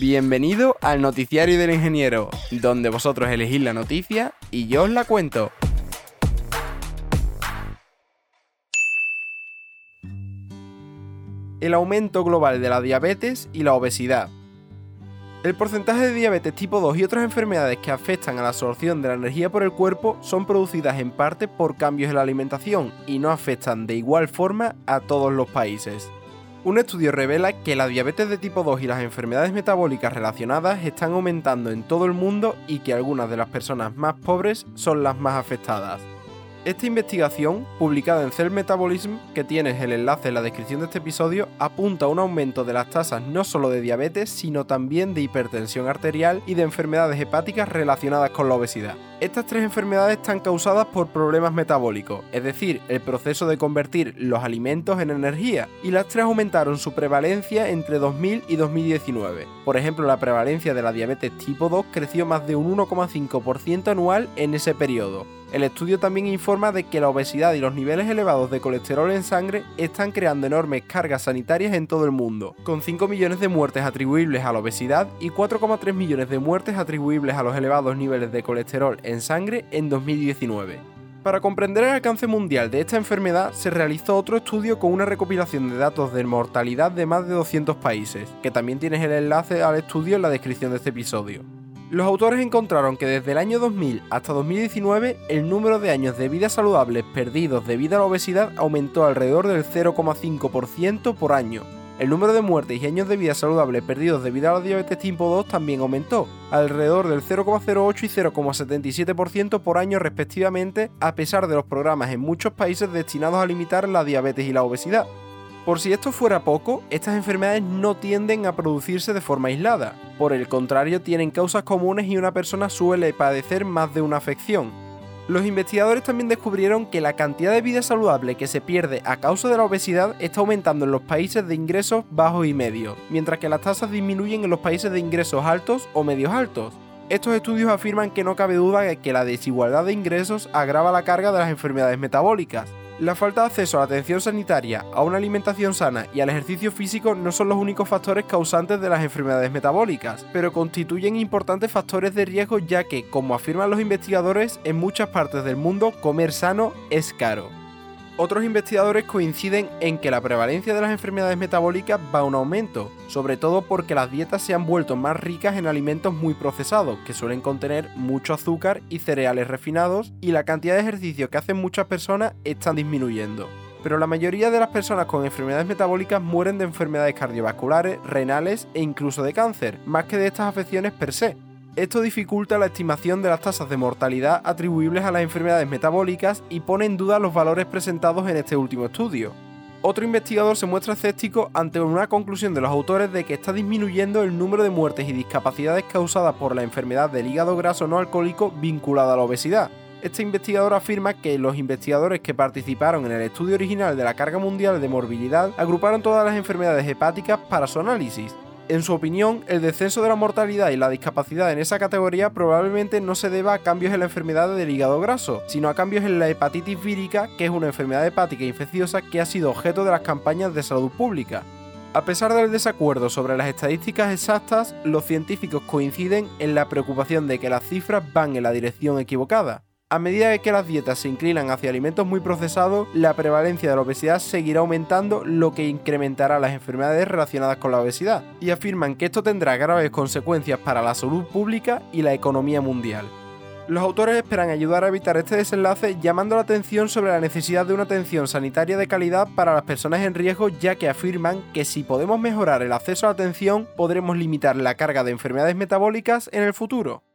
Bienvenido al Noticiario del Ingeniero, donde vosotros elegís la noticia y yo os la cuento. El aumento global de la diabetes y la obesidad. El porcentaje de diabetes tipo 2 y otras enfermedades que afectan a la absorción de la energía por el cuerpo son producidas en parte por cambios en la alimentación y no afectan de igual forma a todos los países. Un estudio revela que la diabetes de tipo 2 y las enfermedades metabólicas relacionadas están aumentando en todo el mundo y que algunas de las personas más pobres son las más afectadas. Esta investigación, publicada en Cell Metabolism, que tienes el enlace en la descripción de este episodio, apunta a un aumento de las tasas no solo de diabetes, sino también de hipertensión arterial y de enfermedades hepáticas relacionadas con la obesidad. Estas tres enfermedades están causadas por problemas metabólicos, es decir, el proceso de convertir los alimentos en energía, y las tres aumentaron su prevalencia entre 2000 y 2019. Por ejemplo, la prevalencia de la diabetes tipo 2 creció más de un 1,5% anual en ese periodo, el estudio también informa de que la obesidad y los niveles elevados de colesterol en sangre están creando enormes cargas sanitarias en todo el mundo, con 5 millones de muertes atribuibles a la obesidad y 4,3 millones de muertes atribuibles a los elevados niveles de colesterol en sangre en 2019. Para comprender el alcance mundial de esta enfermedad, se realizó otro estudio con una recopilación de datos de mortalidad de más de 200 países, que también tienes el enlace al estudio en la descripción de este episodio. Los autores encontraron que desde el año 2000 hasta 2019 el número de años de vida saludables perdidos debido a la obesidad aumentó alrededor del 0,5% por año. El número de muertes y años de vida saludables perdidos debido a la diabetes tipo 2 también aumentó, alrededor del 0,08 y 0,77% por año respectivamente, a pesar de los programas en muchos países destinados a limitar la diabetes y la obesidad. Por si esto fuera poco, estas enfermedades no tienden a producirse de forma aislada. Por el contrario, tienen causas comunes y una persona suele padecer más de una afección. Los investigadores también descubrieron que la cantidad de vida saludable que se pierde a causa de la obesidad está aumentando en los países de ingresos bajos y medios, mientras que las tasas disminuyen en los países de ingresos altos o medios altos. Estos estudios afirman que no cabe duda de que la desigualdad de ingresos agrava la carga de las enfermedades metabólicas, la falta de acceso a la atención sanitaria, a una alimentación sana y al ejercicio físico no son los únicos factores causantes de las enfermedades metabólicas, pero constituyen importantes factores de riesgo ya que, como afirman los investigadores, en muchas partes del mundo comer sano es caro. Otros investigadores coinciden en que la prevalencia de las enfermedades metabólicas va un aumento, sobre todo porque las dietas se han vuelto más ricas en alimentos muy procesados, que suelen contener mucho azúcar y cereales refinados, y la cantidad de ejercicio que hacen muchas personas están disminuyendo. Pero la mayoría de las personas con enfermedades metabólicas mueren de enfermedades cardiovasculares, renales e incluso de cáncer, más que de estas afecciones per se, esto dificulta la estimación de las tasas de mortalidad atribuibles a las enfermedades metabólicas y pone en duda los valores presentados en este último estudio. Otro investigador se muestra escéptico ante una conclusión de los autores de que está disminuyendo el número de muertes y discapacidades causadas por la enfermedad del hígado graso no alcohólico vinculada a la obesidad. Este investigador afirma que los investigadores que participaron en el estudio original de la carga mundial de morbilidad agruparon todas las enfermedades hepáticas para su análisis, en su opinión, el descenso de la mortalidad y la discapacidad en esa categoría probablemente no se deba a cambios en la enfermedad del hígado graso, sino a cambios en la hepatitis vírica, que es una enfermedad hepática infecciosa que ha sido objeto de las campañas de salud pública. A pesar del desacuerdo sobre las estadísticas exactas, los científicos coinciden en la preocupación de que las cifras van en la dirección equivocada. A medida que las dietas se inclinan hacia alimentos muy procesados, la prevalencia de la obesidad seguirá aumentando, lo que incrementará las enfermedades relacionadas con la obesidad, y afirman que esto tendrá graves consecuencias para la salud pública y la economía mundial. Los autores esperan ayudar a evitar este desenlace llamando la atención sobre la necesidad de una atención sanitaria de calidad para las personas en riesgo ya que afirman que si podemos mejorar el acceso a la atención podremos limitar la carga de enfermedades metabólicas en el futuro.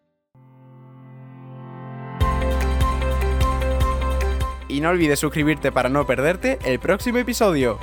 Y no olvides suscribirte para no perderte el próximo episodio.